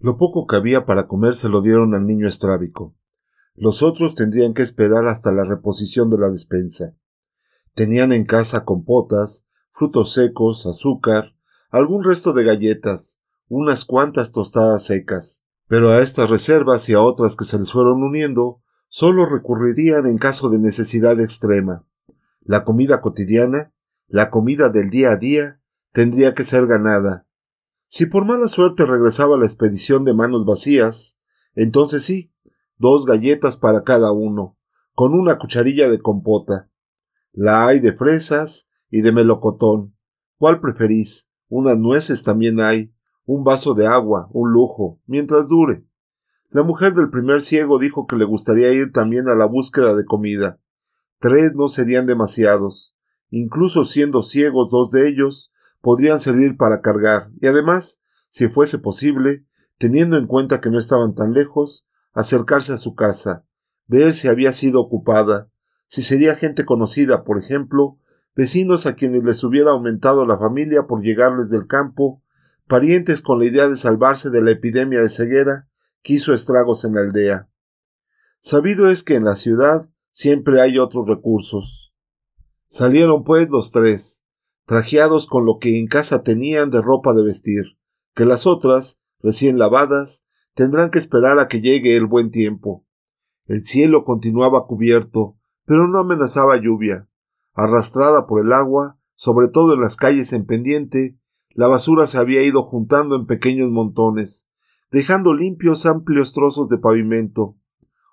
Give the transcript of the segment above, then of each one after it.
Lo poco que había para comer se lo dieron al niño estrábico. Los otros tendrían que esperar hasta la reposición de la despensa. Tenían en casa compotas, frutos secos, azúcar, algún resto de galletas, unas cuantas tostadas secas. Pero a estas reservas y a otras que se les fueron uniendo, solo recurrirían en caso de necesidad extrema. La comida cotidiana, la comida del día a día, tendría que ser ganada. Si por mala suerte regresaba la expedición de manos vacías, entonces sí, dos galletas para cada uno, con una cucharilla de compota. La hay de fresas y de melocotón. ¿Cuál preferís? Unas nueces también hay, un vaso de agua, un lujo, mientras dure. La mujer del primer ciego dijo que le gustaría ir también a la búsqueda de comida. Tres no serían demasiados. Incluso siendo ciegos dos de ellos, podrían servir para cargar, y además, si fuese posible, teniendo en cuenta que no estaban tan lejos, acercarse a su casa, ver si había sido ocupada, si sería gente conocida, por ejemplo, vecinos a quienes les hubiera aumentado la familia por llegarles del campo, parientes con la idea de salvarse de la epidemia de ceguera que hizo estragos en la aldea. Sabido es que en la ciudad siempre hay otros recursos. Salieron pues los tres, trajeados con lo que en casa tenían de ropa de vestir, que las otras, recién lavadas, tendrán que esperar a que llegue el buen tiempo. El cielo continuaba cubierto, pero no amenazaba lluvia. Arrastrada por el agua, sobre todo en las calles en pendiente, la basura se había ido juntando en pequeños montones, dejando limpios amplios trozos de pavimento.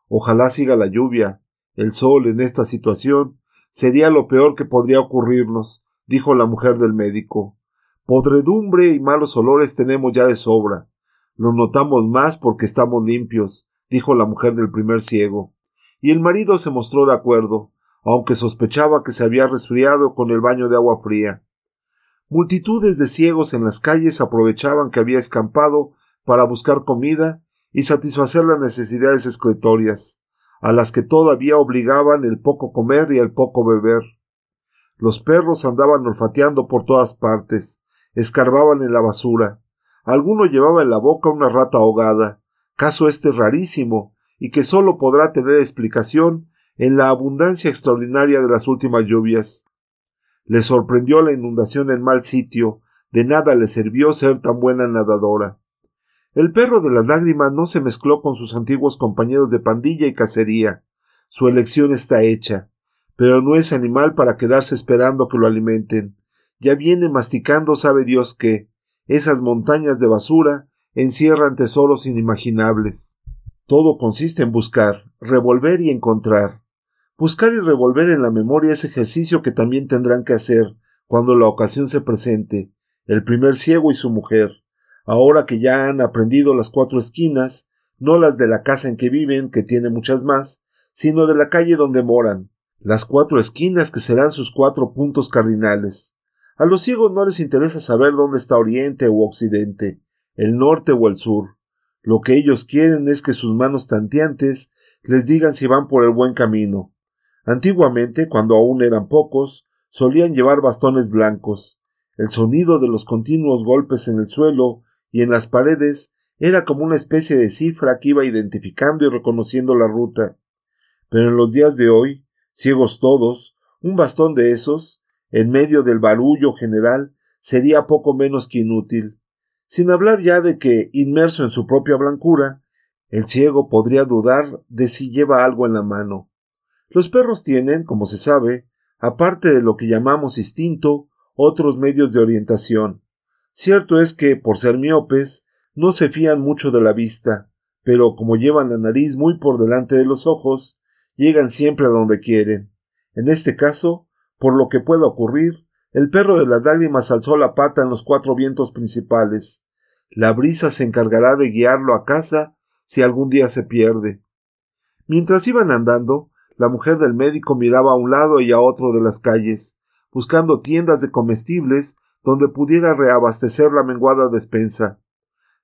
Ojalá siga la lluvia. El sol en esta situación sería lo peor que podría ocurrirnos, dijo la mujer del médico. Podredumbre y malos olores tenemos ya de sobra. Lo notamos más porque estamos limpios, dijo la mujer del primer ciego. Y el marido se mostró de acuerdo, aunque sospechaba que se había resfriado con el baño de agua fría. Multitudes de ciegos en las calles aprovechaban que había escampado para buscar comida y satisfacer las necesidades excretorias, a las que todavía obligaban el poco comer y el poco beber. Los perros andaban olfateando por todas partes, escarbaban en la basura. Alguno llevaba en la boca una rata ahogada, caso este rarísimo, y que sólo podrá tener explicación en la abundancia extraordinaria de las últimas lluvias. Le sorprendió la inundación en mal sitio, de nada le sirvió ser tan buena nadadora. El perro de las lágrimas no se mezcló con sus antiguos compañeros de pandilla y cacería. Su elección está hecha, pero no es animal para quedarse esperando que lo alimenten. Ya viene masticando sabe Dios que esas montañas de basura encierran tesoros inimaginables. Todo consiste en buscar, revolver y encontrar. Buscar y revolver en la memoria ese ejercicio que también tendrán que hacer cuando la ocasión se presente, el primer ciego y su mujer, ahora que ya han aprendido las cuatro esquinas, no las de la casa en que viven, que tiene muchas más, sino de la calle donde moran, las cuatro esquinas que serán sus cuatro puntos cardinales. A los ciegos no les interesa saber dónde está Oriente u Occidente, el norte o el sur. Lo que ellos quieren es que sus manos tanteantes les digan si van por el buen camino, Antiguamente, cuando aún eran pocos, solían llevar bastones blancos. El sonido de los continuos golpes en el suelo y en las paredes era como una especie de cifra que iba identificando y reconociendo la ruta. Pero en los días de hoy, ciegos todos, un bastón de esos, en medio del barullo general, sería poco menos que inútil. Sin hablar ya de que, inmerso en su propia blancura, el ciego podría dudar de si lleva algo en la mano. Los perros tienen, como se sabe, aparte de lo que llamamos instinto, otros medios de orientación. Cierto es que, por ser miopes, no se fían mucho de la vista, pero como llevan la nariz muy por delante de los ojos, llegan siempre a donde quieren. En este caso, por lo que pueda ocurrir, el perro de las lágrimas alzó la pata en los cuatro vientos principales. La brisa se encargará de guiarlo a casa si algún día se pierde. Mientras iban andando, la mujer del médico miraba a un lado y a otro de las calles, buscando tiendas de comestibles donde pudiera reabastecer la menguada despensa.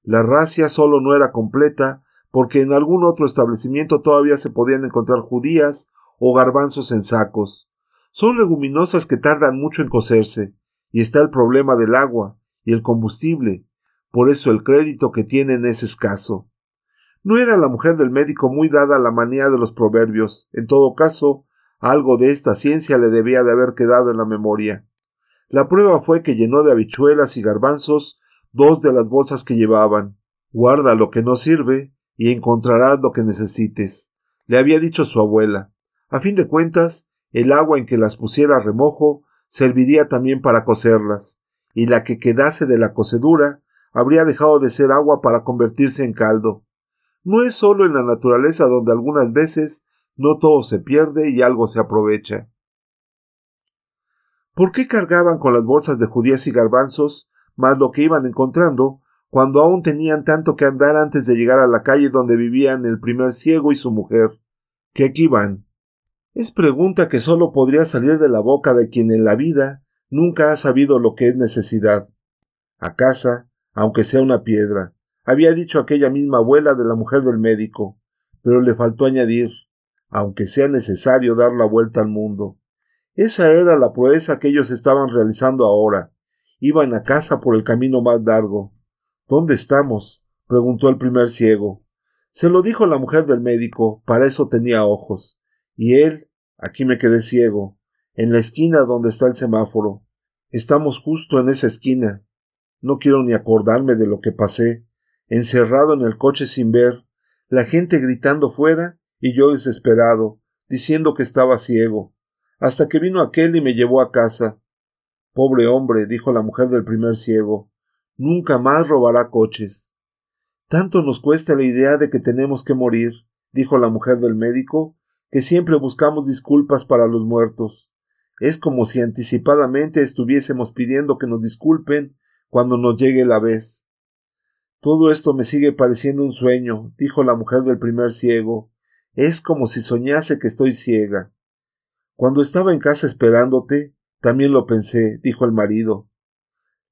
La racia solo no era completa, porque en algún otro establecimiento todavía se podían encontrar judías o garbanzos en sacos. Son leguminosas que tardan mucho en cocerse, y está el problema del agua y el combustible, por eso el crédito que tienen es escaso. No era la mujer del médico muy dada a la manía de los proverbios. En todo caso, algo de esta ciencia le debía de haber quedado en la memoria. La prueba fue que llenó de habichuelas y garbanzos dos de las bolsas que llevaban. Guarda lo que no sirve y encontrarás lo que necesites, le había dicho su abuela. A fin de cuentas, el agua en que las pusiera a remojo serviría también para cocerlas, y la que quedase de la cocedura habría dejado de ser agua para convertirse en caldo. No es sólo en la naturaleza donde algunas veces no todo se pierde y algo se aprovecha. ¿Por qué cargaban con las bolsas de judías y garbanzos más lo que iban encontrando cuando aún tenían tanto que andar antes de llegar a la calle donde vivían el primer ciego y su mujer? ¿Que aquí van? Es pregunta que sólo podría salir de la boca de quien en la vida nunca ha sabido lo que es necesidad. A casa, aunque sea una piedra, había dicho aquella misma abuela de la mujer del médico, pero le faltó añadir, aunque sea necesario dar la vuelta al mundo. Esa era la proeza que ellos estaban realizando ahora. Iban a casa por el camino más largo. ¿Dónde estamos? preguntó el primer ciego. Se lo dijo la mujer del médico, para eso tenía ojos. Y él, aquí me quedé ciego, en la esquina donde está el semáforo. Estamos justo en esa esquina. No quiero ni acordarme de lo que pasé, encerrado en el coche sin ver, la gente gritando fuera y yo desesperado, diciendo que estaba ciego, hasta que vino aquel y me llevó a casa. Pobre hombre, dijo la mujer del primer ciego, nunca más robará coches. Tanto nos cuesta la idea de que tenemos que morir, dijo la mujer del médico, que siempre buscamos disculpas para los muertos. Es como si anticipadamente estuviésemos pidiendo que nos disculpen cuando nos llegue la vez. Todo esto me sigue pareciendo un sueño, dijo la mujer del primer ciego. Es como si soñase que estoy ciega. Cuando estaba en casa esperándote, también lo pensé, dijo el marido.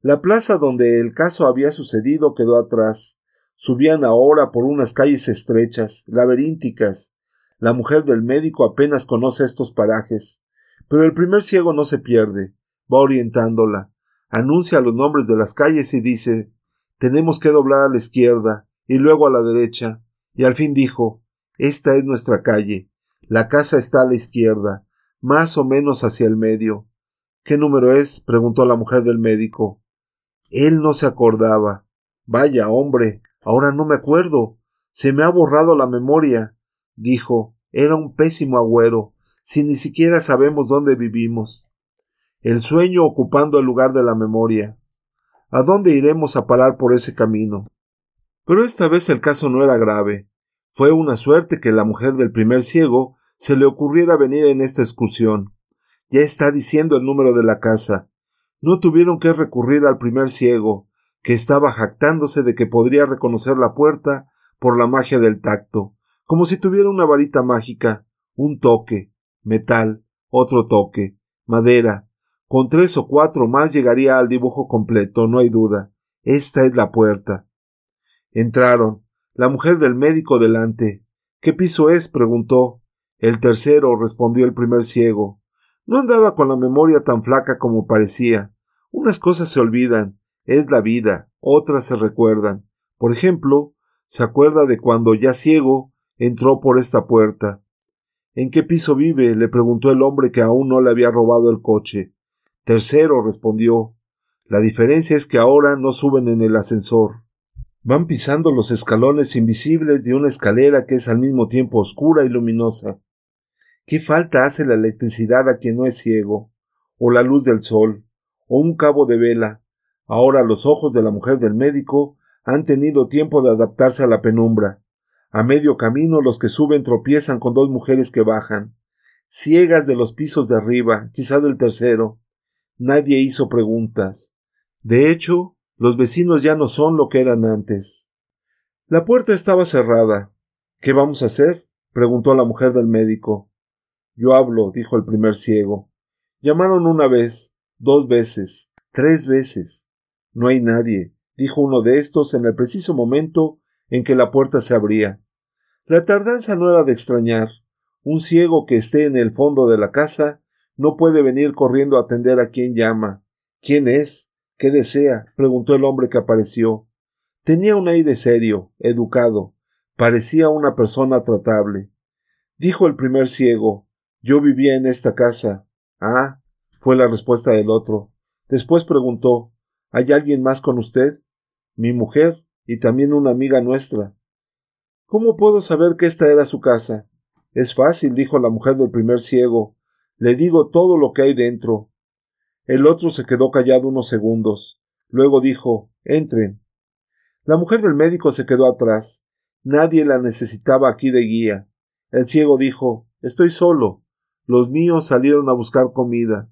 La plaza donde el caso había sucedido quedó atrás. Subían ahora por unas calles estrechas, laberínticas, la mujer del médico apenas conoce estos parajes, pero el primer ciego no se pierde, va orientándola, anuncia los nombres de las calles y dice tenemos que doblar a la izquierda y luego a la derecha, y al fin dijo esta es nuestra calle, la casa está a la izquierda, más o menos hacia el medio. ¿Qué número es? preguntó la mujer del médico. Él no se acordaba. Vaya, hombre, ahora no me acuerdo. Se me ha borrado la memoria dijo, era un pésimo agüero, si ni siquiera sabemos dónde vivimos. El sueño ocupando el lugar de la memoria. ¿A dónde iremos a parar por ese camino? Pero esta vez el caso no era grave. Fue una suerte que la mujer del primer ciego se le ocurriera venir en esta excursión. Ya está diciendo el número de la casa. No tuvieron que recurrir al primer ciego, que estaba jactándose de que podría reconocer la puerta por la magia del tacto como si tuviera una varita mágica, un toque, metal, otro toque, madera. Con tres o cuatro más llegaría al dibujo completo, no hay duda. Esta es la puerta. Entraron. La mujer del médico delante. ¿Qué piso es? preguntó. El tercero, respondió el primer ciego. No andaba con la memoria tan flaca como parecía. Unas cosas se olvidan, es la vida, otras se recuerdan. Por ejemplo, se acuerda de cuando ya ciego entró por esta puerta. ¿En qué piso vive? le preguntó el hombre que aún no le había robado el coche. Tercero, respondió. La diferencia es que ahora no suben en el ascensor. Van pisando los escalones invisibles de una escalera que es al mismo tiempo oscura y luminosa. ¿Qué falta hace la electricidad a quien no es ciego? o la luz del sol, o un cabo de vela. Ahora los ojos de la mujer del médico han tenido tiempo de adaptarse a la penumbra. A medio camino los que suben tropiezan con dos mujeres que bajan, ciegas de los pisos de arriba, quizá del tercero. Nadie hizo preguntas. De hecho, los vecinos ya no son lo que eran antes. La puerta estaba cerrada. ¿Qué vamos a hacer? preguntó la mujer del médico. Yo hablo, dijo el primer ciego. Llamaron una vez, dos veces, tres veces. No hay nadie, dijo uno de estos en el preciso momento en que la puerta se abría. La tardanza no era de extrañar. Un ciego que esté en el fondo de la casa no puede venir corriendo a atender a quien llama. ¿Quién es? ¿Qué desea? preguntó el hombre que apareció. Tenía un aire serio, educado, parecía una persona tratable. Dijo el primer ciego Yo vivía en esta casa. Ah, fue la respuesta del otro. Después preguntó ¿Hay alguien más con usted? Mi mujer y también una amiga nuestra. ¿Cómo puedo saber que esta era su casa? Es fácil, dijo la mujer del primer ciego. Le digo todo lo que hay dentro. El otro se quedó callado unos segundos. Luego dijo Entren. La mujer del médico se quedó atrás. Nadie la necesitaba aquí de guía. El ciego dijo Estoy solo. Los míos salieron a buscar comida.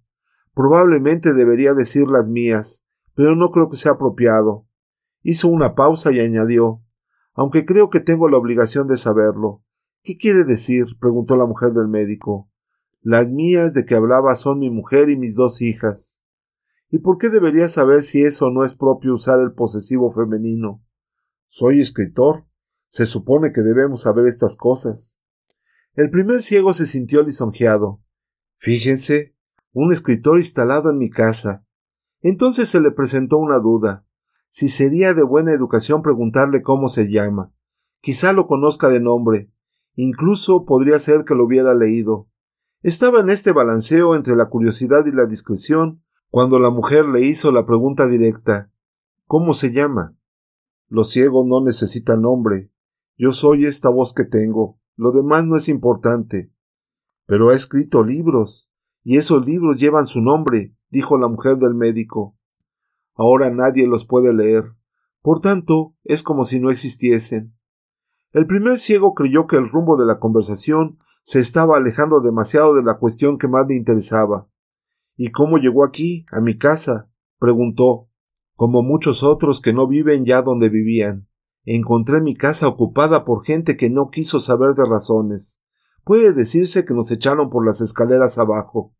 Probablemente debería decir las mías, pero no creo que sea apropiado. Hizo una pausa y añadió aunque creo que tengo la obligación de saberlo. ¿Qué quiere decir? preguntó la mujer del médico. Las mías de que hablaba son mi mujer y mis dos hijas. ¿Y por qué debería saber si eso no es propio usar el posesivo femenino? Soy escritor. Se supone que debemos saber estas cosas. El primer ciego se sintió lisonjeado. Fíjense, un escritor instalado en mi casa. Entonces se le presentó una duda si sería de buena educación preguntarle cómo se llama. Quizá lo conozca de nombre. Incluso podría ser que lo hubiera leído. Estaba en este balanceo entre la curiosidad y la discreción cuando la mujer le hizo la pregunta directa ¿Cómo se llama? Los ciegos no necesitan nombre. Yo soy esta voz que tengo. Lo demás no es importante. Pero ha escrito libros, y esos libros llevan su nombre, dijo la mujer del médico. Ahora nadie los puede leer. Por tanto, es como si no existiesen. El primer ciego creyó que el rumbo de la conversación se estaba alejando demasiado de la cuestión que más le interesaba. ¿Y cómo llegó aquí, a mi casa? preguntó. Como muchos otros que no viven ya donde vivían. Encontré mi casa ocupada por gente que no quiso saber de razones. Puede decirse que nos echaron por las escaleras abajo.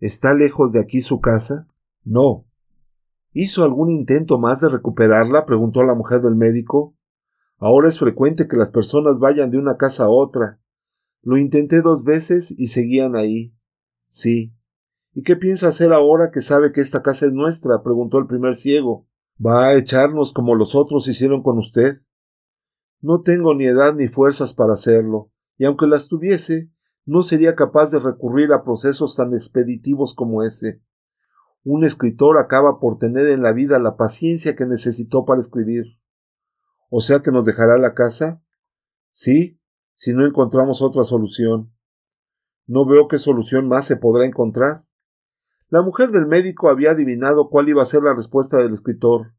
¿Está lejos de aquí su casa? No, ¿Hizo algún intento más de recuperarla? preguntó la mujer del médico. Ahora es frecuente que las personas vayan de una casa a otra. Lo intenté dos veces y seguían ahí. Sí. ¿Y qué piensa hacer ahora que sabe que esta casa es nuestra? preguntó el primer ciego. ¿Va a echarnos como los otros hicieron con usted? No tengo ni edad ni fuerzas para hacerlo, y aunque las tuviese, no sería capaz de recurrir a procesos tan expeditivos como ese. Un escritor acaba por tener en la vida la paciencia que necesitó para escribir. ¿O sea que nos dejará la casa? Sí, si no encontramos otra solución. No veo qué solución más se podrá encontrar. La mujer del médico había adivinado cuál iba a ser la respuesta del escritor.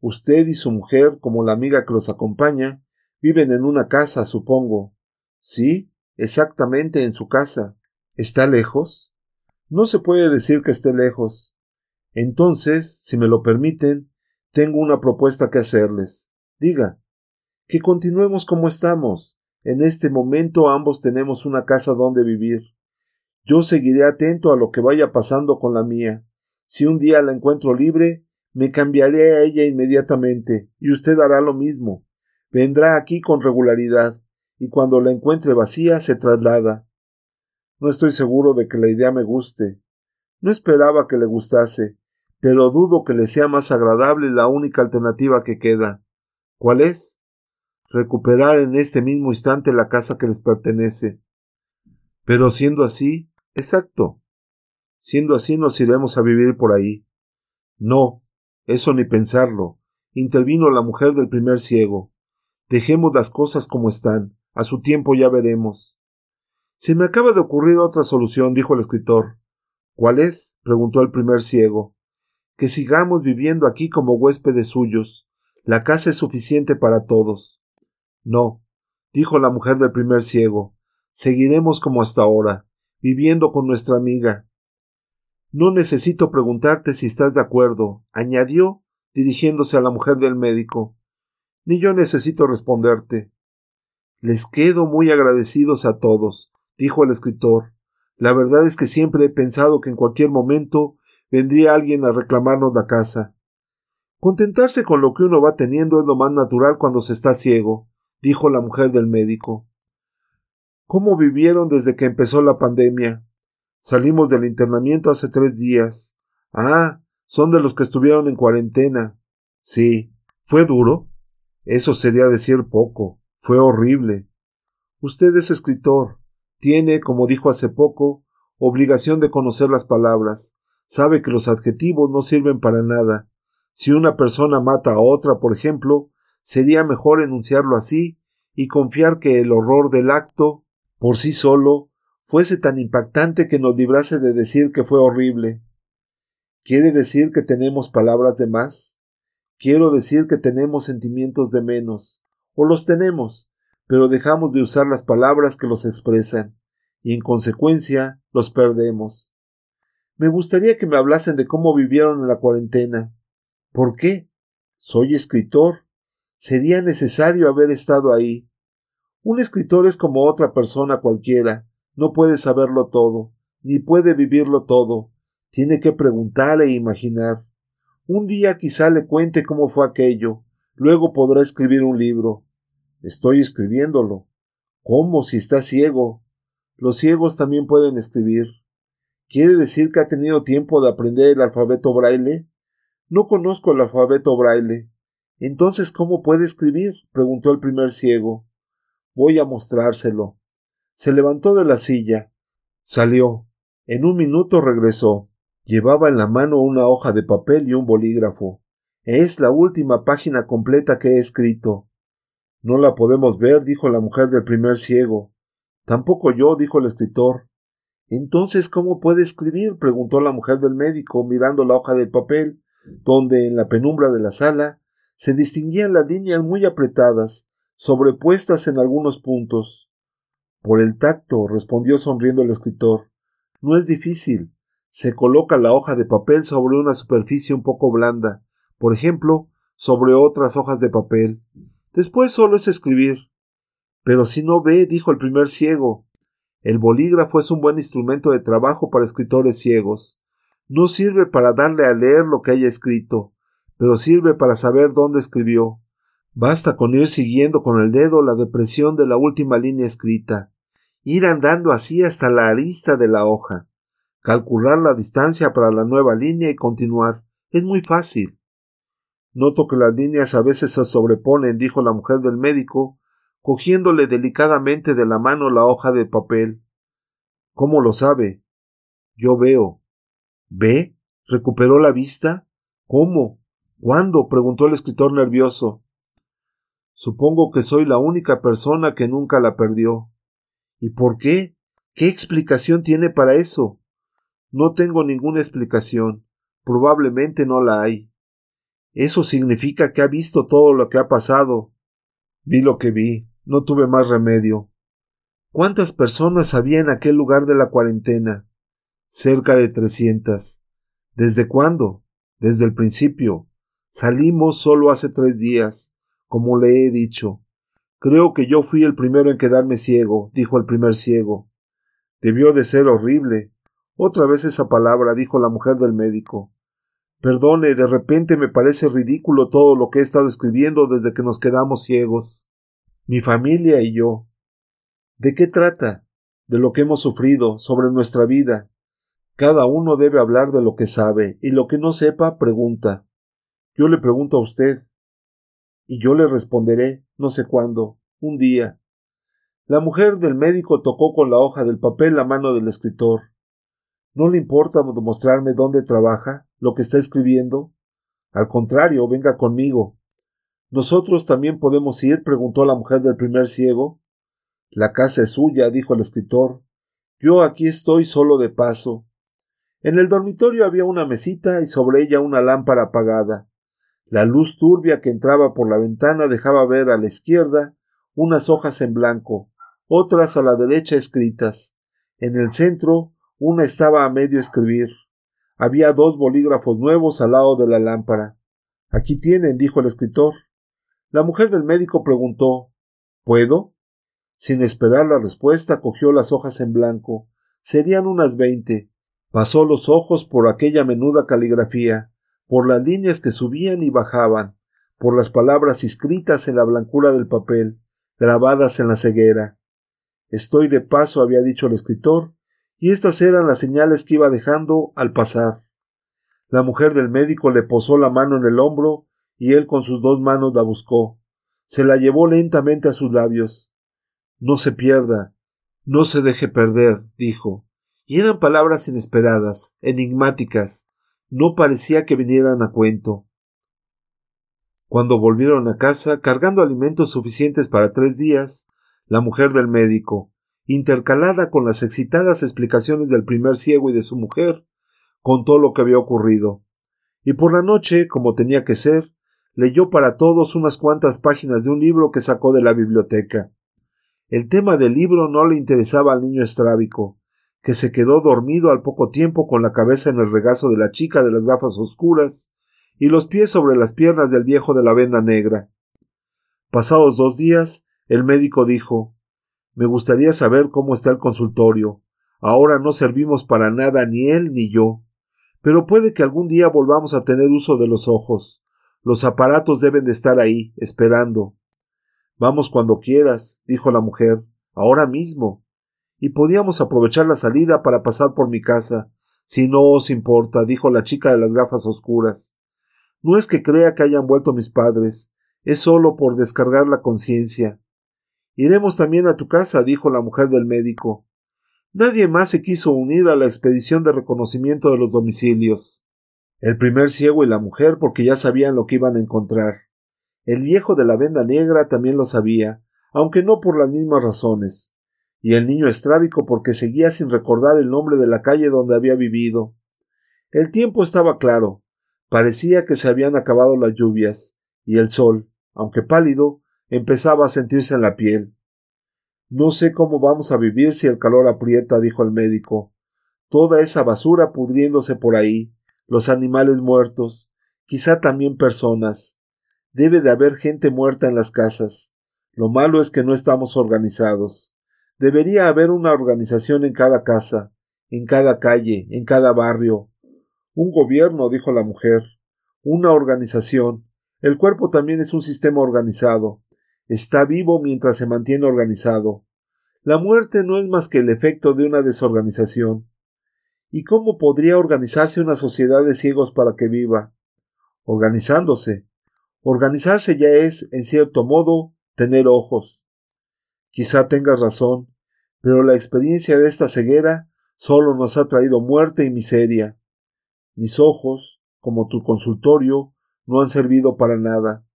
Usted y su mujer, como la amiga que los acompaña, viven en una casa, supongo. Sí, exactamente en su casa. ¿Está lejos? No se puede decir que esté lejos. Entonces, si me lo permiten, tengo una propuesta que hacerles. Diga, que continuemos como estamos. En este momento ambos tenemos una casa donde vivir. Yo seguiré atento a lo que vaya pasando con la mía. Si un día la encuentro libre, me cambiaré a ella inmediatamente, y usted hará lo mismo. Vendrá aquí con regularidad, y cuando la encuentre vacía se traslada. No estoy seguro de que la idea me guste. No esperaba que le gustase, pero dudo que le sea más agradable la única alternativa que queda. ¿Cuál es? Recuperar en este mismo instante la casa que les pertenece. Pero siendo así, exacto. Siendo así nos iremos a vivir por ahí. No, eso ni pensarlo. intervino la mujer del primer ciego. Dejemos las cosas como están. A su tiempo ya veremos. Se me acaba de ocurrir otra solución, dijo el escritor. ¿Cuál es? preguntó el primer ciego. Que sigamos viviendo aquí como huéspedes suyos. La casa es suficiente para todos. No, dijo la mujer del primer ciego. Seguiremos como hasta ahora, viviendo con nuestra amiga. No necesito preguntarte si estás de acuerdo, añadió, dirigiéndose a la mujer del médico. Ni yo necesito responderte. Les quedo muy agradecidos a todos, dijo el escritor. La verdad es que siempre he pensado que en cualquier momento vendría alguien a reclamarnos la casa. Contentarse con lo que uno va teniendo es lo más natural cuando se está ciego, dijo la mujer del médico. ¿Cómo vivieron desde que empezó la pandemia? Salimos del internamiento hace tres días. Ah, son de los que estuvieron en cuarentena. Sí, ¿Fue duro? Eso sería decir poco. Fue horrible. Usted es escritor. Tiene, como dijo hace poco, obligación de conocer las palabras. Sabe que los adjetivos no sirven para nada. Si una persona mata a otra, por ejemplo, sería mejor enunciarlo así y confiar que el horror del acto, por sí solo, fuese tan impactante que nos librase de decir que fue horrible. ¿Quiere decir que tenemos palabras de más? Quiero decir que tenemos sentimientos de menos, o los tenemos, pero dejamos de usar las palabras que los expresan, y en consecuencia los perdemos. Me gustaría que me hablasen de cómo vivieron en la cuarentena. ¿Por qué? Soy escritor. Sería necesario haber estado ahí. Un escritor es como otra persona cualquiera. No puede saberlo todo, ni puede vivirlo todo. Tiene que preguntar e imaginar. Un día quizá le cuente cómo fue aquello. Luego podrá escribir un libro. Estoy escribiéndolo. ¿Cómo si está ciego? Los ciegos también pueden escribir. ¿Quiere decir que ha tenido tiempo de aprender el alfabeto braille? No conozco el alfabeto braille. Entonces, ¿cómo puede escribir? preguntó el primer ciego. Voy a mostrárselo. Se levantó de la silla. Salió. En un minuto regresó. Llevaba en la mano una hoja de papel y un bolígrafo. Es la última página completa que he escrito. No la podemos ver, dijo la mujer del primer ciego. Tampoco yo, dijo el escritor. Entonces, ¿cómo puede escribir? preguntó la mujer del médico, mirando la hoja del papel, donde en la penumbra de la sala se distinguían las líneas muy apretadas, sobrepuestas en algunos puntos. Por el tacto, respondió sonriendo el escritor. No es difícil. Se coloca la hoja de papel sobre una superficie un poco blanda, por ejemplo, sobre otras hojas de papel. Después solo es escribir. Pero si no ve, dijo el primer ciego. El bolígrafo es un buen instrumento de trabajo para escritores ciegos. No sirve para darle a leer lo que haya escrito, pero sirve para saber dónde escribió. Basta con ir siguiendo con el dedo la depresión de la última línea escrita, ir andando así hasta la arista de la hoja, calcular la distancia para la nueva línea y continuar. Es muy fácil. Noto que las líneas a veces se sobreponen, dijo la mujer del médico, cogiéndole delicadamente de la mano la hoja de papel. ¿Cómo lo sabe? Yo veo. ¿Ve? ¿Recuperó la vista? ¿Cómo? ¿Cuándo? preguntó el escritor nervioso. Supongo que soy la única persona que nunca la perdió. ¿Y por qué? ¿Qué explicación tiene para eso? No tengo ninguna explicación. Probablemente no la hay. Eso significa que ha visto todo lo que ha pasado. Vi lo que vi, no tuve más remedio. ¿Cuántas personas había en aquel lugar de la cuarentena? Cerca de trescientas. ¿Desde cuándo? Desde el principio. Salimos solo hace tres días, como le he dicho. Creo que yo fui el primero en quedarme ciego, dijo el primer ciego. Debió de ser horrible. Otra vez esa palabra, dijo la mujer del médico. Perdone, de repente me parece ridículo todo lo que he estado escribiendo desde que nos quedamos ciegos. Mi familia y yo. ¿De qué trata? De lo que hemos sufrido, sobre nuestra vida. Cada uno debe hablar de lo que sabe, y lo que no sepa, pregunta. Yo le pregunto a usted. Y yo le responderé, no sé cuándo, un día. La mujer del médico tocó con la hoja del papel la mano del escritor. ¿No le importa mostrarme dónde trabaja, lo que está escribiendo? Al contrario, venga conmigo. ¿Nosotros también podemos ir? preguntó la mujer del primer ciego. La casa es suya, dijo el escritor. Yo aquí estoy solo de paso. En el dormitorio había una mesita y sobre ella una lámpara apagada. La luz turbia que entraba por la ventana dejaba ver a la izquierda unas hojas en blanco, otras a la derecha escritas. En el centro una estaba a medio escribir. Había dos bolígrafos nuevos al lado de la lámpara. Aquí tienen, dijo el escritor. La mujer del médico preguntó ¿Puedo? Sin esperar la respuesta, cogió las hojas en blanco. Serían unas veinte. Pasó los ojos por aquella menuda caligrafía, por las líneas que subían y bajaban, por las palabras escritas en la blancura del papel, grabadas en la ceguera. Estoy de paso, había dicho el escritor, y estas eran las señales que iba dejando al pasar. La mujer del médico le posó la mano en el hombro y él con sus dos manos la buscó. Se la llevó lentamente a sus labios. No se pierda, no se deje perder, dijo. Y eran palabras inesperadas, enigmáticas. No parecía que vinieran a cuento. Cuando volvieron a casa, cargando alimentos suficientes para tres días, la mujer del médico, intercalada con las excitadas explicaciones del primer ciego y de su mujer, contó lo que había ocurrido. Y por la noche, como tenía que ser, leyó para todos unas cuantas páginas de un libro que sacó de la biblioteca. El tema del libro no le interesaba al niño estrábico, que se quedó dormido al poco tiempo con la cabeza en el regazo de la chica de las gafas oscuras y los pies sobre las piernas del viejo de la venda negra. Pasados dos días, el médico dijo Me gustaría saber cómo está el consultorio. Ahora no servimos para nada ni él ni yo. Pero puede que algún día volvamos a tener uso de los ojos. Los aparatos deben de estar ahí, esperando. Vamos cuando quieras, dijo la mujer, ahora mismo. Y podíamos aprovechar la salida para pasar por mi casa. Si no os importa, dijo la chica de las gafas oscuras. No es que crea que hayan vuelto mis padres, es solo por descargar la conciencia. Iremos también a tu casa, dijo la mujer del médico. Nadie más se quiso unir a la expedición de reconocimiento de los domicilios. El primer ciego y la mujer porque ya sabían lo que iban a encontrar. El viejo de la venda negra también lo sabía, aunque no por las mismas razones, y el niño estrábico porque seguía sin recordar el nombre de la calle donde había vivido. El tiempo estaba claro, parecía que se habían acabado las lluvias, y el sol, aunque pálido, empezaba a sentirse en la piel. No sé cómo vamos a vivir si el calor aprieta, dijo el médico. Toda esa basura pudriéndose por ahí, los animales muertos, quizá también personas. Debe de haber gente muerta en las casas. Lo malo es que no estamos organizados. Debería haber una organización en cada casa, en cada calle, en cada barrio. Un gobierno, dijo la mujer. Una organización. El cuerpo también es un sistema organizado. Está vivo mientras se mantiene organizado. La muerte no es más que el efecto de una desorganización. ¿Y cómo podría organizarse una sociedad de ciegos para que viva? Organizándose, Organizarse ya es, en cierto modo, tener ojos. Quizá tengas razón, pero la experiencia de esta ceguera solo nos ha traído muerte y miseria. Mis ojos, como tu consultorio, no han servido para nada.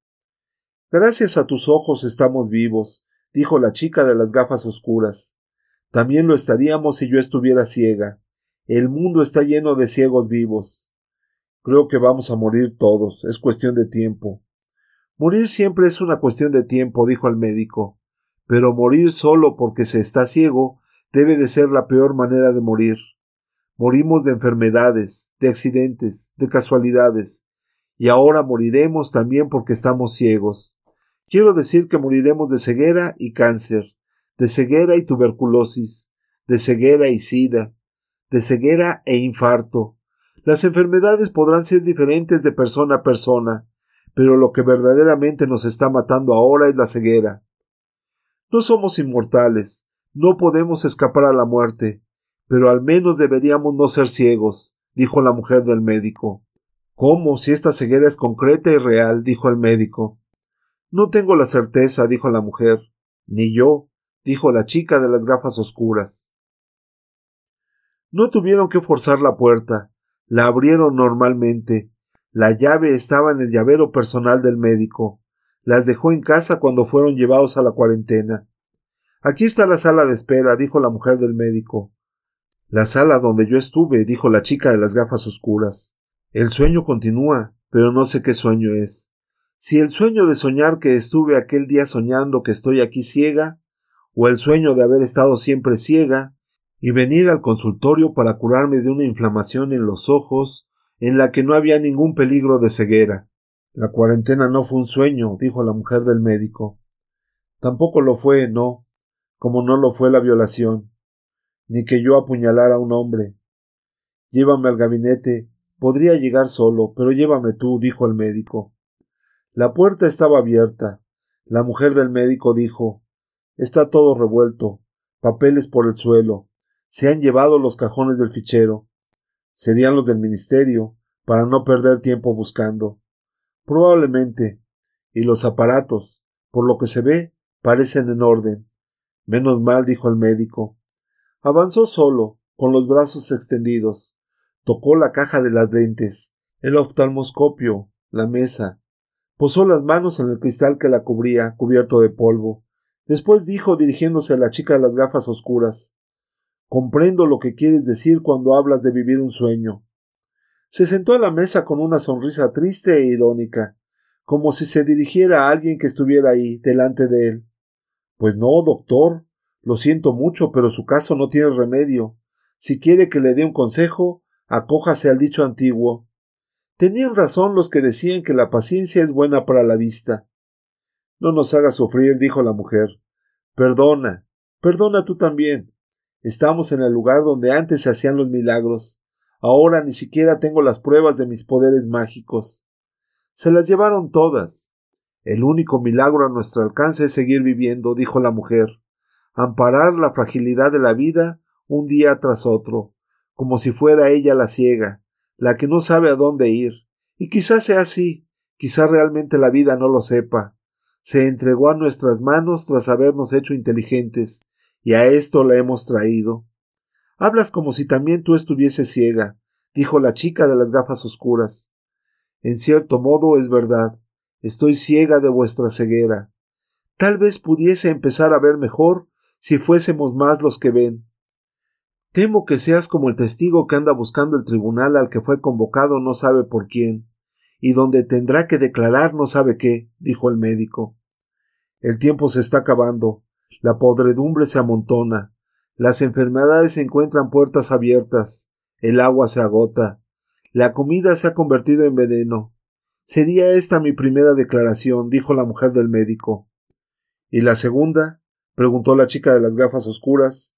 Gracias a tus ojos estamos vivos, dijo la chica de las gafas oscuras. También lo estaríamos si yo estuviera ciega. El mundo está lleno de ciegos vivos. Creo que vamos a morir todos, es cuestión de tiempo. Morir siempre es una cuestión de tiempo, dijo el médico, pero morir solo porque se está ciego debe de ser la peor manera de morir. Morimos de enfermedades, de accidentes, de casualidades, y ahora moriremos también porque estamos ciegos. Quiero decir que moriremos de ceguera y cáncer, de ceguera y tuberculosis, de ceguera y sida, de ceguera e infarto. Las enfermedades podrán ser diferentes de persona a persona, pero lo que verdaderamente nos está matando ahora es la ceguera. No somos inmortales, no podemos escapar a la muerte, pero al menos deberíamos no ser ciegos, dijo la mujer del médico. ¿Cómo si esta ceguera es concreta y real? dijo el médico. No tengo la certeza, dijo la mujer. Ni yo, dijo la chica de las gafas oscuras. No tuvieron que forzar la puerta, la abrieron normalmente, la llave estaba en el llavero personal del médico. Las dejó en casa cuando fueron llevados a la cuarentena. Aquí está la sala de espera, dijo la mujer del médico. La sala donde yo estuve, dijo la chica de las gafas oscuras. El sueño continúa, pero no sé qué sueño es. Si el sueño de soñar que estuve aquel día soñando que estoy aquí ciega, o el sueño de haber estado siempre ciega, y venir al consultorio para curarme de una inflamación en los ojos, en la que no había ningún peligro de ceguera. La cuarentena no fue un sueño, dijo la mujer del médico. Tampoco lo fue, no, como no lo fue la violación, ni que yo apuñalara a un hombre. Llévame al gabinete. Podría llegar solo, pero llévame tú, dijo el médico. La puerta estaba abierta. La mujer del médico dijo Está todo revuelto, papeles por el suelo. Se han llevado los cajones del fichero serían los del ministerio, para no perder tiempo buscando. Probablemente. Y los aparatos, por lo que se ve, parecen en orden. Menos mal, dijo el médico. Avanzó solo, con los brazos extendidos. Tocó la caja de las lentes, el oftalmoscopio, la mesa. Posó las manos en el cristal que la cubría, cubierto de polvo. Después dijo, dirigiéndose a la chica de las gafas oscuras Comprendo lo que quieres decir cuando hablas de vivir un sueño. Se sentó a la mesa con una sonrisa triste e irónica, como si se dirigiera a alguien que estuviera ahí, delante de él. Pues no, doctor, lo siento mucho, pero su caso no tiene remedio. Si quiere que le dé un consejo, acójase al dicho antiguo. Tenían razón los que decían que la paciencia es buena para la vista. No nos hagas sufrir, dijo la mujer. Perdona, perdona tú también. Estamos en el lugar donde antes se hacían los milagros. Ahora ni siquiera tengo las pruebas de mis poderes mágicos. Se las llevaron todas. El único milagro a nuestro alcance es seguir viviendo, dijo la mujer, amparar la fragilidad de la vida un día tras otro, como si fuera ella la ciega, la que no sabe a dónde ir. Y quizás sea así, quizás realmente la vida no lo sepa. Se entregó a nuestras manos tras habernos hecho inteligentes, y a esto la hemos traído. Hablas como si también tú estuvieses ciega, dijo la chica de las gafas oscuras. En cierto modo es verdad, estoy ciega de vuestra ceguera. Tal vez pudiese empezar a ver mejor si fuésemos más los que ven. Temo que seas como el testigo que anda buscando el tribunal al que fue convocado no sabe por quién, y donde tendrá que declarar no sabe qué, dijo el médico. El tiempo se está acabando. La podredumbre se amontona, las enfermedades encuentran puertas abiertas, el agua se agota, la comida se ha convertido en veneno. Sería esta mi primera declaración, dijo la mujer del médico. ¿Y la segunda? preguntó la chica de las gafas oscuras.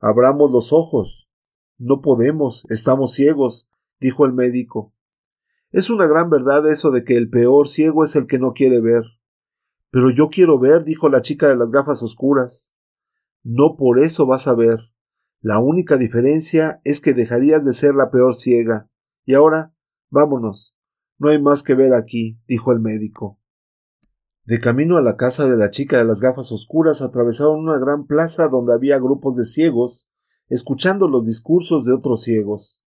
Abramos los ojos. No podemos, estamos ciegos, dijo el médico. Es una gran verdad eso de que el peor ciego es el que no quiere ver. Pero yo quiero ver, dijo la chica de las gafas oscuras. No por eso vas a ver. La única diferencia es que dejarías de ser la peor ciega. Y ahora, vámonos. No hay más que ver aquí, dijo el médico. De camino a la casa de la chica de las gafas oscuras atravesaron una gran plaza donde había grupos de ciegos, escuchando los discursos de otros ciegos.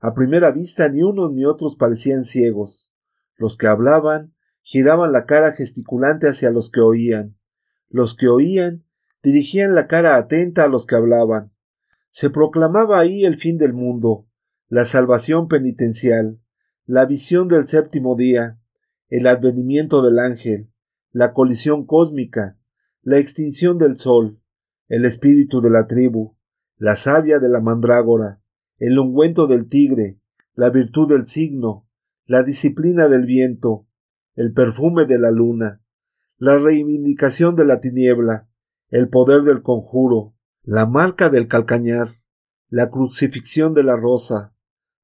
A primera vista ni unos ni otros parecían ciegos. Los que hablaban giraban la cara gesticulante hacia los que oían. Los que oían dirigían la cara atenta a los que hablaban. Se proclamaba ahí el fin del mundo, la salvación penitencial, la visión del séptimo día, el advenimiento del ángel, la colisión cósmica, la extinción del sol, el espíritu de la tribu, la savia de la mandrágora, el ungüento del tigre, la virtud del signo, la disciplina del viento, el perfume de la luna, la reivindicación de la tiniebla, el poder del conjuro, la marca del calcañar, la crucifixión de la rosa,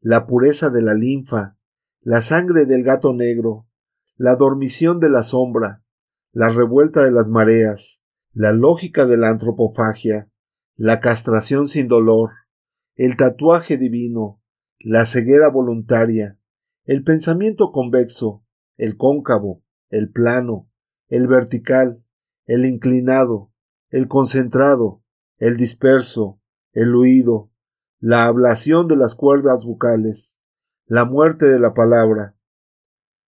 la pureza de la linfa, la sangre del gato negro, la dormición de la sombra, la revuelta de las mareas, la lógica de la antropofagia, la castración sin dolor, el tatuaje divino, la ceguera voluntaria, el pensamiento convexo, el cóncavo, el plano, el vertical, el inclinado, el concentrado, el disperso, el huido, la ablación de las cuerdas bucales, la muerte de la palabra.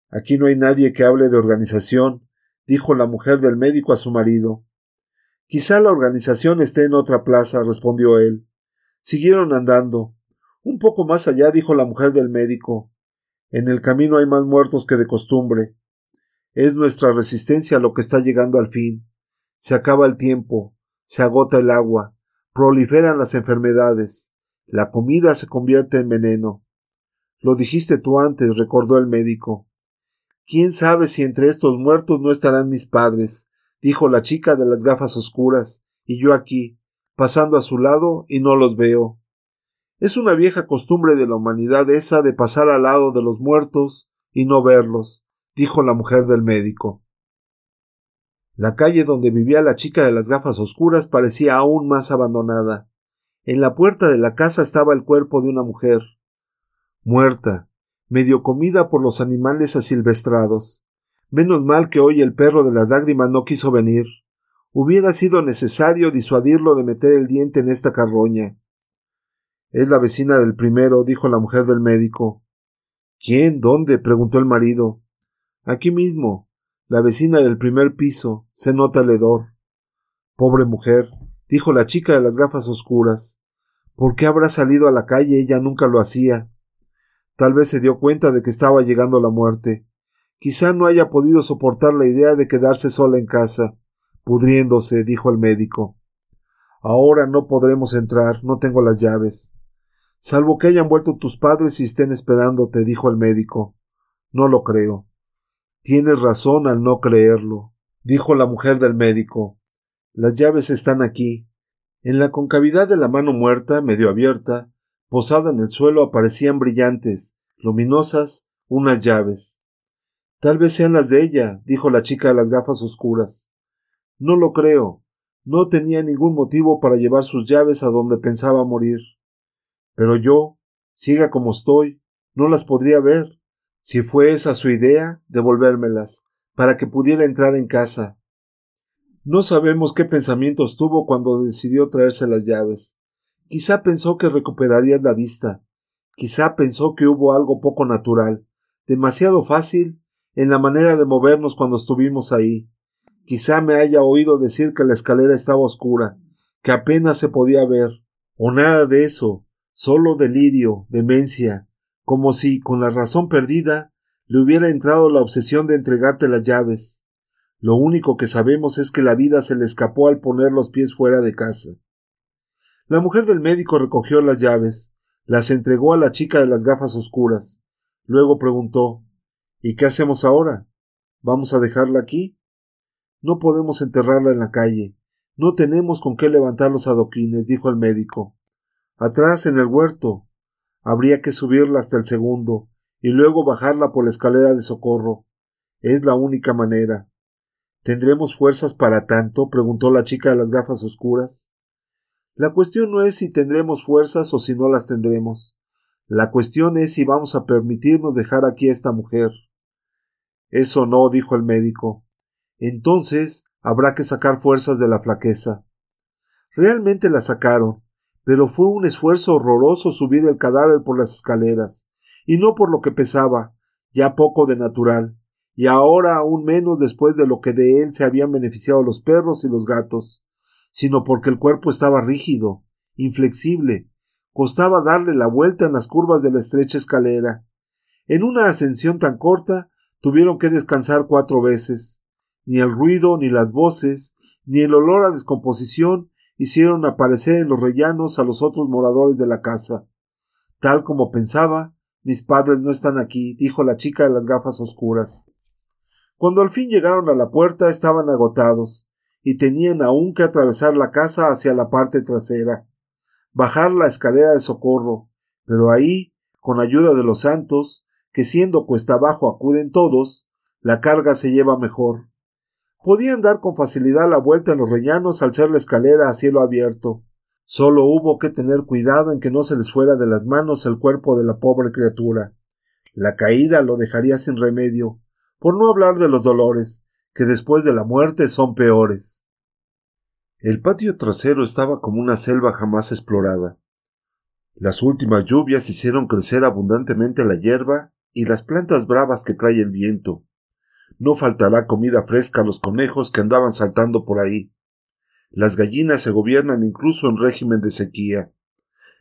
Aquí no hay nadie que hable de organización, dijo la mujer del médico a su marido. Quizá la organización esté en otra plaza, respondió él. Siguieron andando. Un poco más allá, dijo la mujer del médico. En el camino hay más muertos que de costumbre. Es nuestra resistencia lo que está llegando al fin. Se acaba el tiempo, se agota el agua, proliferan las enfermedades, la comida se convierte en veneno. Lo dijiste tú antes, recordó el médico. ¿Quién sabe si entre estos muertos no estarán mis padres? dijo la chica de las gafas oscuras, y yo aquí, pasando a su lado, y no los veo. Es una vieja costumbre de la humanidad esa de pasar al lado de los muertos y no verlos, dijo la mujer del médico. La calle donde vivía la chica de las gafas oscuras parecía aún más abandonada. En la puerta de la casa estaba el cuerpo de una mujer, muerta, medio comida por los animales asilvestrados. Menos mal que hoy el perro de las lágrimas no quiso venir. Hubiera sido necesario disuadirlo de meter el diente en esta carroña. Es la vecina del primero, dijo la mujer del médico. ¿Quién? ¿Dónde? preguntó el marido. Aquí mismo, la vecina del primer piso, se nota el hedor. Pobre mujer, dijo la chica de las gafas oscuras. ¿Por qué habrá salido a la calle? Ella nunca lo hacía. Tal vez se dio cuenta de que estaba llegando la muerte. Quizá no haya podido soportar la idea de quedarse sola en casa pudriéndose, dijo el médico. Ahora no podremos entrar, no tengo las llaves. Salvo que hayan vuelto tus padres y estén esperándote, dijo el médico. No lo creo. Tienes razón al no creerlo, dijo la mujer del médico. Las llaves están aquí. En la concavidad de la mano muerta, medio abierta, posada en el suelo, aparecían brillantes, luminosas, unas llaves. Tal vez sean las de ella, dijo la chica de las gafas oscuras. No lo creo. No tenía ningún motivo para llevar sus llaves a donde pensaba morir. Pero yo, ciega como estoy, no las podría ver. Si fue esa su idea, devolvérmelas, para que pudiera entrar en casa. No sabemos qué pensamientos tuvo cuando decidió traerse las llaves. Quizá pensó que recuperaría la vista. Quizá pensó que hubo algo poco natural, demasiado fácil, en la manera de movernos cuando estuvimos ahí. Quizá me haya oído decir que la escalera estaba oscura, que apenas se podía ver, o nada de eso, solo delirio, demencia, como si, con la razón perdida, le hubiera entrado la obsesión de entregarte las llaves. Lo único que sabemos es que la vida se le escapó al poner los pies fuera de casa. La mujer del médico recogió las llaves, las entregó a la chica de las gafas oscuras. Luego preguntó ¿Y qué hacemos ahora? ¿Vamos a dejarla aquí? No podemos enterrarla en la calle. No tenemos con qué levantar los adoquines, dijo el médico. Atrás, en el huerto. Habría que subirla hasta el segundo, y luego bajarla por la escalera de socorro. Es la única manera. ¿Tendremos fuerzas para tanto? preguntó la chica de las gafas oscuras. La cuestión no es si tendremos fuerzas o si no las tendremos. La cuestión es si vamos a permitirnos dejar aquí a esta mujer. Eso no, dijo el médico. Entonces habrá que sacar fuerzas de la flaqueza. Realmente la sacaron, pero fue un esfuerzo horroroso subir el cadáver por las escaleras, y no por lo que pesaba, ya poco de natural, y ahora aún menos después de lo que de él se habían beneficiado los perros y los gatos, sino porque el cuerpo estaba rígido, inflexible, costaba darle la vuelta en las curvas de la estrecha escalera. En una ascensión tan corta tuvieron que descansar cuatro veces, ni el ruido, ni las voces, ni el olor a descomposición hicieron aparecer en los rellanos a los otros moradores de la casa. Tal como pensaba, mis padres no están aquí, dijo la chica de las gafas oscuras. Cuando al fin llegaron a la puerta estaban agotados, y tenían aún que atravesar la casa hacia la parte trasera, bajar la escalera de socorro, pero ahí, con ayuda de los santos, que siendo cuesta abajo acuden todos, la carga se lleva mejor. Podían dar con facilidad la vuelta en los rellanos al ser la escalera a cielo abierto. Solo hubo que tener cuidado en que no se les fuera de las manos el cuerpo de la pobre criatura. La caída lo dejaría sin remedio, por no hablar de los dolores, que después de la muerte son peores. El patio trasero estaba como una selva jamás explorada. Las últimas lluvias hicieron crecer abundantemente la hierba y las plantas bravas que trae el viento. No faltará comida fresca a los conejos que andaban saltando por ahí. Las gallinas se gobiernan incluso en régimen de sequía.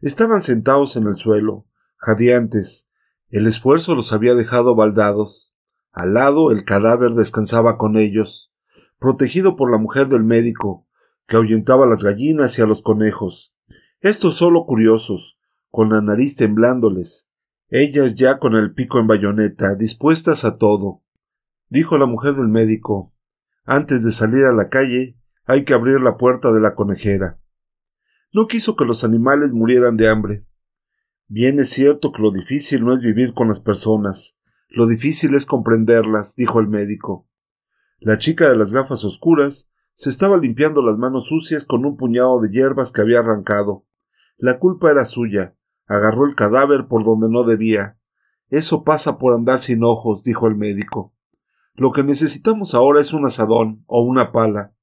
Estaban sentados en el suelo, jadeantes. El esfuerzo los había dejado baldados. Al lado el cadáver descansaba con ellos, protegido por la mujer del médico, que ahuyentaba a las gallinas y a los conejos. Estos solo curiosos, con la nariz temblándoles, ellas ya con el pico en bayoneta, dispuestas a todo dijo la mujer del médico. Antes de salir a la calle hay que abrir la puerta de la conejera. No quiso que los animales murieran de hambre. Bien es cierto que lo difícil no es vivir con las personas, lo difícil es comprenderlas, dijo el médico. La chica de las gafas oscuras se estaba limpiando las manos sucias con un puñado de hierbas que había arrancado. La culpa era suya. Agarró el cadáver por donde no debía. Eso pasa por andar sin ojos, dijo el médico. Lo que necesitamos ahora es un asadón o una pala.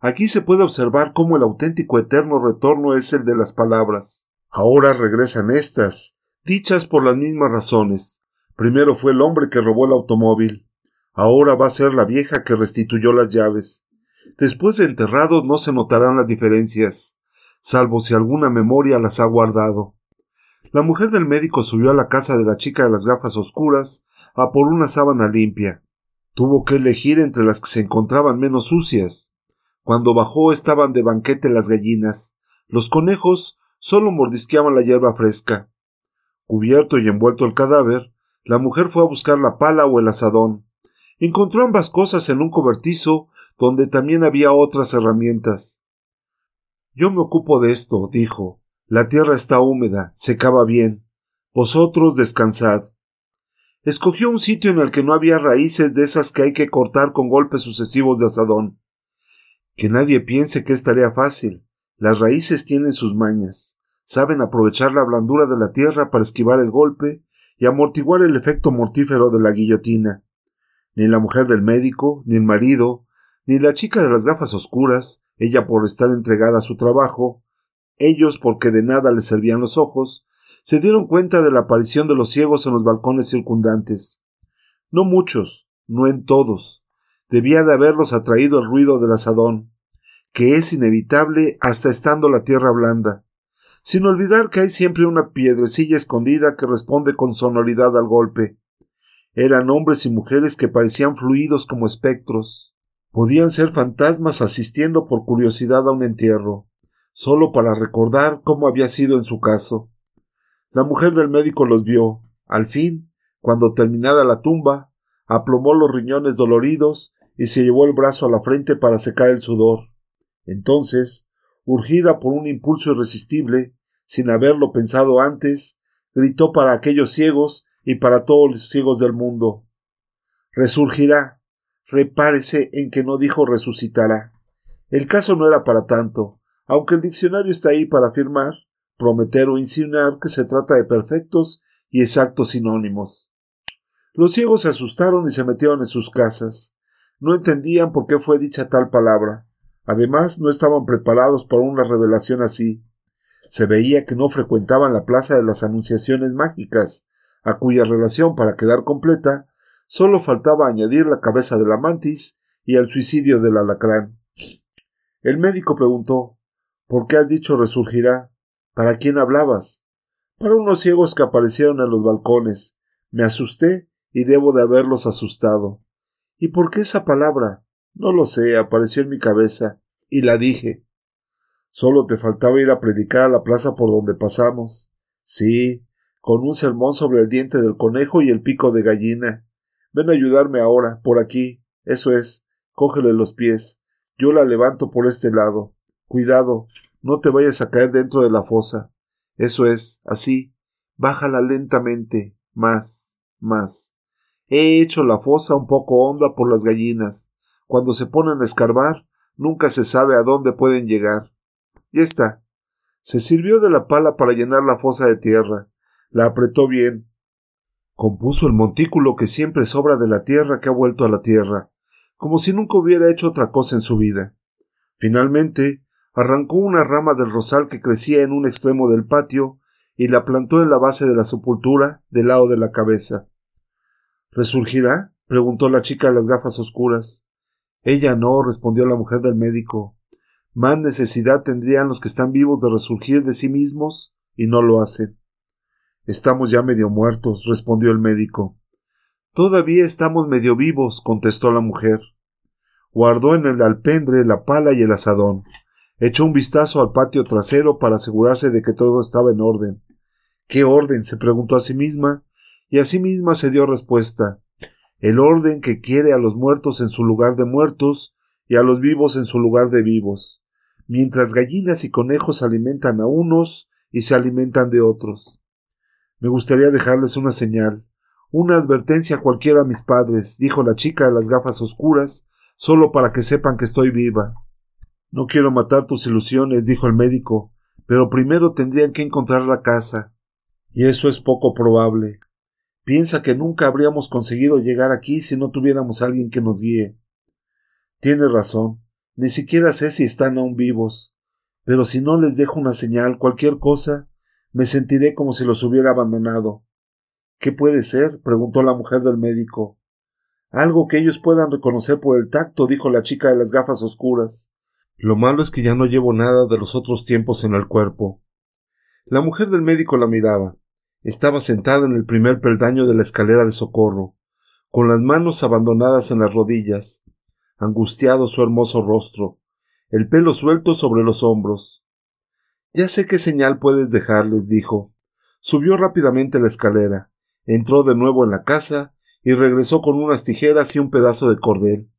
Aquí se puede observar cómo el auténtico eterno retorno es el de las palabras. Ahora regresan estas, dichas por las mismas razones. Primero fue el hombre que robó el automóvil. Ahora va a ser la vieja que restituyó las llaves. Después de enterrados no se notarán las diferencias, salvo si alguna memoria las ha guardado. La mujer del médico subió a la casa de la chica de las gafas oscuras a por una sábana limpia. Tuvo que elegir entre las que se encontraban menos sucias. Cuando bajó estaban de banquete las gallinas. Los conejos solo mordisqueaban la hierba fresca. Cubierto y envuelto el cadáver, la mujer fue a buscar la pala o el asadón. Encontró ambas cosas en un cobertizo donde también había otras herramientas. Yo me ocupo de esto, dijo. La tierra está húmeda, se cava bien. Vosotros descansad. Escogió un sitio en el que no había raíces de esas que hay que cortar con golpes sucesivos de asadón. Que nadie piense que es tarea fácil. Las raíces tienen sus mañas. Saben aprovechar la blandura de la tierra para esquivar el golpe y amortiguar el efecto mortífero de la guillotina. Ni la mujer del médico, ni el marido, ni la chica de las gafas oscuras, ella por estar entregada a su trabajo, ellos, porque de nada les servían los ojos, se dieron cuenta de la aparición de los ciegos en los balcones circundantes. No muchos, no en todos. Debía de haberlos atraído el ruido del asadón, que es inevitable hasta estando la tierra blanda, sin olvidar que hay siempre una piedrecilla escondida que responde con sonoridad al golpe. Eran hombres y mujeres que parecían fluidos como espectros. Podían ser fantasmas asistiendo por curiosidad a un entierro solo para recordar cómo había sido en su caso. La mujer del médico los vio. Al fin, cuando terminada la tumba, aplomó los riñones doloridos y se llevó el brazo a la frente para secar el sudor. Entonces, urgida por un impulso irresistible, sin haberlo pensado antes, gritó para aquellos ciegos y para todos los ciegos del mundo. Resurgirá. Repárese en que no dijo resucitará. El caso no era para tanto aunque el diccionario está ahí para afirmar, prometer o insinuar que se trata de perfectos y exactos sinónimos. Los ciegos se asustaron y se metieron en sus casas. No entendían por qué fue dicha tal palabra. Además, no estaban preparados para una revelación así. Se veía que no frecuentaban la plaza de las Anunciaciones Mágicas, a cuya relación, para quedar completa, solo faltaba añadir la cabeza de la mantis y el suicidio del alacrán. El médico preguntó ¿Por qué has dicho resurgirá? ¿Para quién hablabas? Para unos ciegos que aparecieron en los balcones. Me asusté y debo de haberlos asustado. ¿Y por qué esa palabra? No lo sé, apareció en mi cabeza, y la dije. Solo te faltaba ir a predicar a la plaza por donde pasamos. Sí, con un sermón sobre el diente del conejo y el pico de gallina. Ven a ayudarme ahora, por aquí. Eso es. Cógele los pies. Yo la levanto por este lado. Cuidado, no te vayas a caer dentro de la fosa. Eso es, así. Bájala lentamente, más, más. He hecho la fosa un poco honda por las gallinas. Cuando se ponen a escarbar, nunca se sabe a dónde pueden llegar. Ya está. Se sirvió de la pala para llenar la fosa de tierra. La apretó bien. Compuso el montículo que siempre sobra de la tierra que ha vuelto a la tierra, como si nunca hubiera hecho otra cosa en su vida. Finalmente, arrancó una rama del rosal que crecía en un extremo del patio y la plantó en la base de la sepultura del lado de la cabeza. ¿Resurgirá? preguntó la chica de las gafas oscuras. Ella no, respondió la mujer del médico. Más necesidad tendrían los que están vivos de resurgir de sí mismos y no lo hacen. Estamos ya medio muertos, respondió el médico. Todavía estamos medio vivos, contestó la mujer. Guardó en el alpendre la pala y el asadón. Echó un vistazo al patio trasero para asegurarse de que todo estaba en orden. ¿Qué orden? se preguntó a sí misma, y a sí misma se dio respuesta. El orden que quiere a los muertos en su lugar de muertos y a los vivos en su lugar de vivos, mientras gallinas y conejos alimentan a unos y se alimentan de otros. Me gustaría dejarles una señal, una advertencia cualquiera a mis padres, dijo la chica de las gafas oscuras, solo para que sepan que estoy viva. No quiero matar tus ilusiones, dijo el médico, pero primero tendrían que encontrar la casa. Y eso es poco probable. Piensa que nunca habríamos conseguido llegar aquí si no tuviéramos alguien que nos guíe. Tiene razón, ni siquiera sé si están aún vivos, pero si no les dejo una señal, cualquier cosa, me sentiré como si los hubiera abandonado. ¿Qué puede ser? preguntó la mujer del médico. Algo que ellos puedan reconocer por el tacto, dijo la chica de las gafas oscuras. Lo malo es que ya no llevo nada de los otros tiempos en el cuerpo. La mujer del médico la miraba. Estaba sentada en el primer peldaño de la escalera de socorro, con las manos abandonadas en las rodillas, angustiado su hermoso rostro, el pelo suelto sobre los hombros. Ya sé qué señal puedes dejarles, dijo. Subió rápidamente la escalera, entró de nuevo en la casa y regresó con unas tijeras y un pedazo de cordel.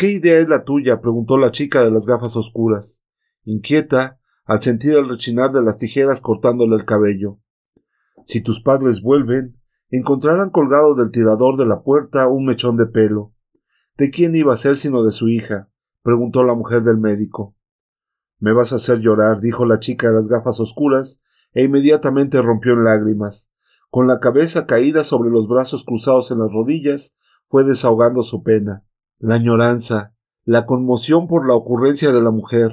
¿Qué idea es la tuya? preguntó la chica de las gafas oscuras, inquieta al sentir el rechinar de las tijeras cortándole el cabello. Si tus padres vuelven, encontrarán colgado del tirador de la puerta un mechón de pelo. ¿De quién iba a ser sino de su hija? preguntó la mujer del médico. Me vas a hacer llorar, dijo la chica de las gafas oscuras, e inmediatamente rompió en lágrimas. Con la cabeza caída sobre los brazos cruzados en las rodillas, fue desahogando su pena. La añoranza, la conmoción por la ocurrencia de la mujer.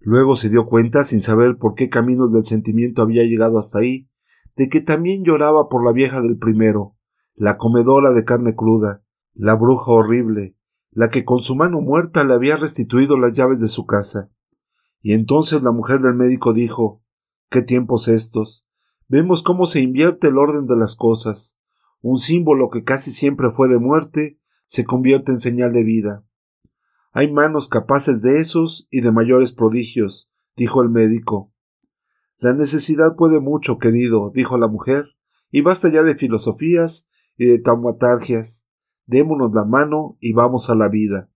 Luego se dio cuenta, sin saber por qué caminos del sentimiento había llegado hasta ahí, de que también lloraba por la vieja del primero, la comedora de carne cruda, la bruja horrible, la que con su mano muerta le había restituido las llaves de su casa. Y entonces la mujer del médico dijo Qué tiempos estos. Vemos cómo se invierte el orden de las cosas. Un símbolo que casi siempre fue de muerte se convierte en señal de vida. Hay manos capaces de esos y de mayores prodigios, dijo el médico. La necesidad puede mucho, querido, dijo la mujer, y basta ya de filosofías y de taumatargias. Démonos la mano y vamos a la vida.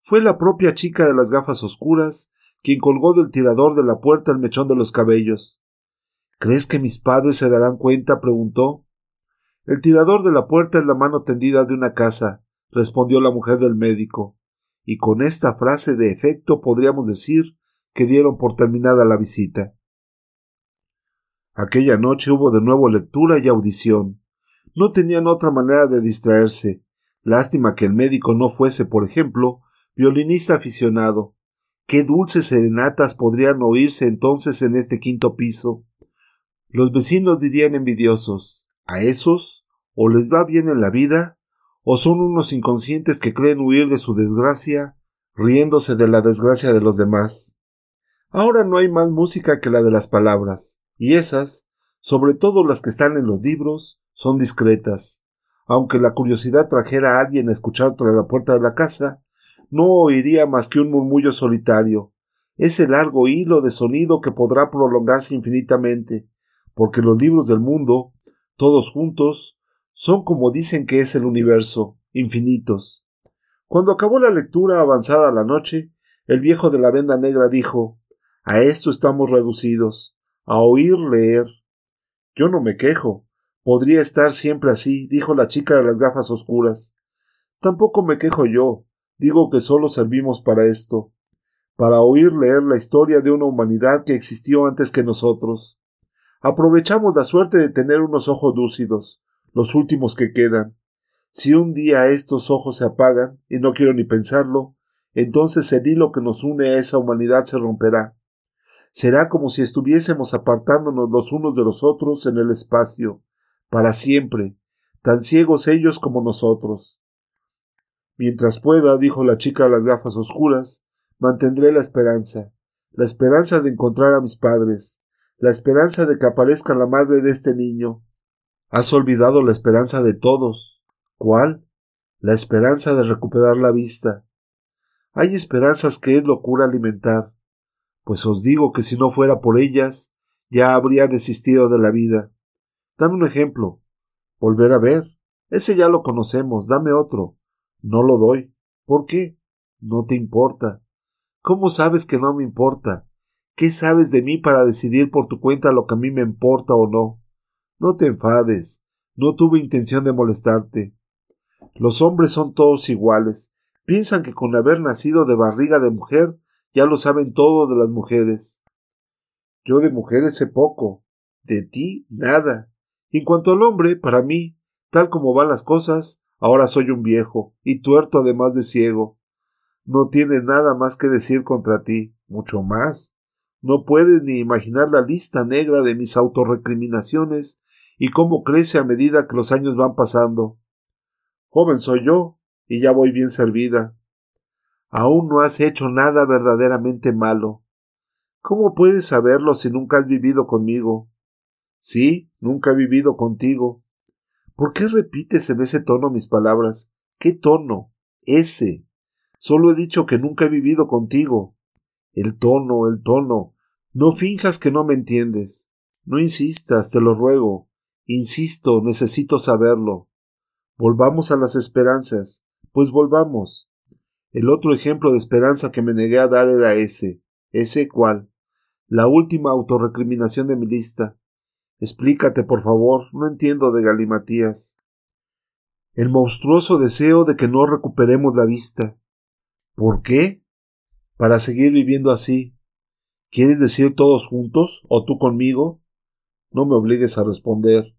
Fue la propia chica de las gafas oscuras quien colgó del tirador de la puerta el mechón de los cabellos. ¿Crees que mis padres se darán cuenta? preguntó. El tirador de la puerta es la mano tendida de una casa, respondió la mujer del médico, y con esta frase de efecto podríamos decir que dieron por terminada la visita. Aquella noche hubo de nuevo lectura y audición. No tenían otra manera de distraerse. Lástima que el médico no fuese, por ejemplo, violinista aficionado. Qué dulces serenatas podrían oírse entonces en este quinto piso. Los vecinos dirían envidiosos ¿A esos? ¿O les va bien en la vida? ¿O son unos inconscientes que creen huir de su desgracia, riéndose de la desgracia de los demás? Ahora no hay más música que la de las palabras y esas, sobre todo las que están en los libros, son discretas. Aunque la curiosidad trajera a alguien a escuchar tras la puerta de la casa, no oiría más que un murmullo solitario, ese largo hilo de sonido que podrá prolongarse infinitamente, porque los libros del mundo, todos juntos, son como dicen que es el universo, infinitos. Cuando acabó la lectura avanzada la noche, el viejo de la venda negra dijo A esto estamos reducidos a oír leer. Yo no me quejo. Podría estar siempre así, dijo la chica de las gafas oscuras. Tampoco me quejo yo. Digo que solo servimos para esto, para oír leer la historia de una humanidad que existió antes que nosotros. Aprovechamos la suerte de tener unos ojos lúcidos, los últimos que quedan. Si un día estos ojos se apagan, y no quiero ni pensarlo, entonces el hilo que nos une a esa humanidad se romperá. Será como si estuviésemos apartándonos los unos de los otros en el espacio, para siempre, tan ciegos ellos como nosotros. Mientras pueda, dijo la chica de las gafas oscuras, mantendré la esperanza, la esperanza de encontrar a mis padres, la esperanza de que aparezca la madre de este niño. Has olvidado la esperanza de todos. ¿Cuál? La esperanza de recuperar la vista. Hay esperanzas que es locura alimentar pues os digo que si no fuera por ellas, ya habría desistido de la vida. Dame un ejemplo. Volver a ver. Ese ya lo conocemos. Dame otro. No lo doy. ¿Por qué? No te importa. ¿Cómo sabes que no me importa? ¿Qué sabes de mí para decidir por tu cuenta lo que a mí me importa o no? No te enfades. No tuve intención de molestarte. Los hombres son todos iguales. Piensan que con haber nacido de barriga de mujer ya lo saben todo de las mujeres. Yo de mujeres sé poco, de ti nada. en cuanto al hombre, para mí, Tal como van las cosas, ahora soy un viejo, y tuerto además de ciego. No tienes nada más que decir contra ti, mucho más. No puedes ni imaginar la lista negra de mis autorrecriminaciones y cómo crece a medida que los años van pasando. Joven soy yo, y ya voy bien servida. Aún no has hecho nada verdaderamente malo. ¿Cómo puedes saberlo si nunca has vivido conmigo? Sí, nunca he vivido contigo. ¿Por qué repites en ese tono mis palabras? ¿Qué tono? Ese. Solo he dicho que nunca he vivido contigo. El tono, el tono. No finjas que no me entiendes. No insistas, te lo ruego. Insisto, necesito saberlo. Volvamos a las esperanzas. Pues volvamos. El otro ejemplo de esperanza que me negué a dar era ese. ¿Ese cuál? La última autorrecriminación de mi lista. Explícate, por favor, no entiendo de galimatías. El monstruoso deseo de que no recuperemos la vista. ¿Por qué? Para seguir viviendo así. ¿Quieres decir todos juntos o tú conmigo? No me obligues a responder.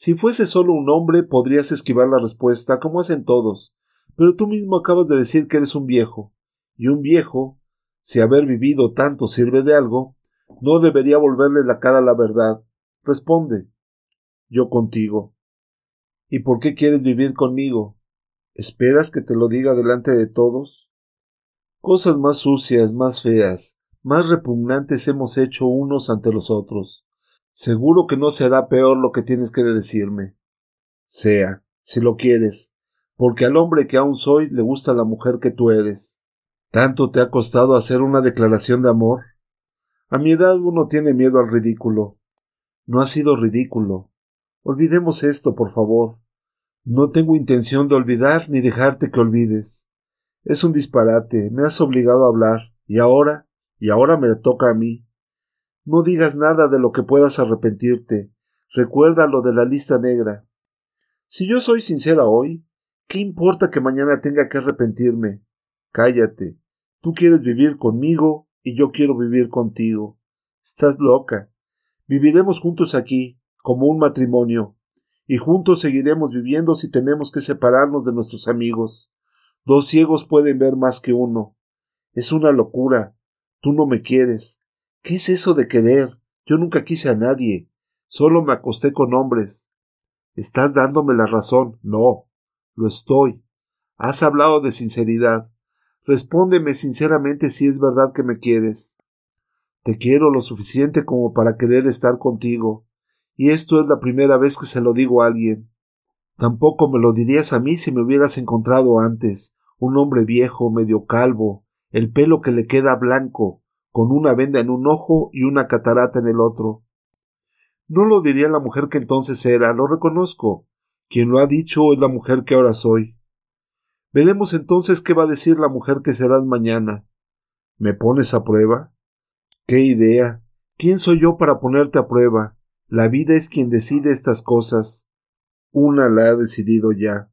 Si fuese solo un hombre podrías esquivar la respuesta, como hacen todos, pero tú mismo acabas de decir que eres un viejo, y un viejo, si haber vivido tanto sirve de algo, no debería volverle la cara a la verdad. Responde. Yo contigo. ¿Y por qué quieres vivir conmigo? ¿Esperas que te lo diga delante de todos? Cosas más sucias, más feas, más repugnantes hemos hecho unos ante los otros. Seguro que no será peor lo que tienes que decirme. Sea, si lo quieres, porque al hombre que aún soy le gusta la mujer que tú eres. ¿Tanto te ha costado hacer una declaración de amor? A mi edad uno tiene miedo al ridículo. No ha sido ridículo. Olvidemos esto, por favor. No tengo intención de olvidar ni dejarte que olvides. Es un disparate, me has obligado a hablar, y ahora, y ahora me toca a mí. No digas nada de lo que puedas arrepentirte. Recuerda lo de la lista negra. Si yo soy sincera hoy, ¿Qué importa que mañana tenga que arrepentirme? Cállate. Tú quieres vivir conmigo y yo quiero vivir contigo. Estás loca. Viviremos juntos aquí, como un matrimonio, y juntos seguiremos viviendo si tenemos que separarnos de nuestros amigos. Dos ciegos pueden ver más que uno. Es una locura. Tú no me quieres. ¿Qué es eso de querer? Yo nunca quise a nadie. Solo me acosté con hombres. Estás dándome la razón. No. Lo estoy. Has hablado de sinceridad. Respóndeme sinceramente si es verdad que me quieres. Te quiero lo suficiente como para querer estar contigo, y esto es la primera vez que se lo digo a alguien. Tampoco me lo dirías a mí si me hubieras encontrado antes, un hombre viejo, medio calvo, el pelo que le queda blanco, con una venda en un ojo y una catarata en el otro. No lo diría la mujer que entonces era, lo reconozco, quien lo ha dicho es la mujer que ahora soy. Veremos entonces qué va a decir la mujer que serás mañana. ¿Me pones a prueba? ¿Qué idea? ¿Quién soy yo para ponerte a prueba? La vida es quien decide estas cosas. Una la ha decidido ya.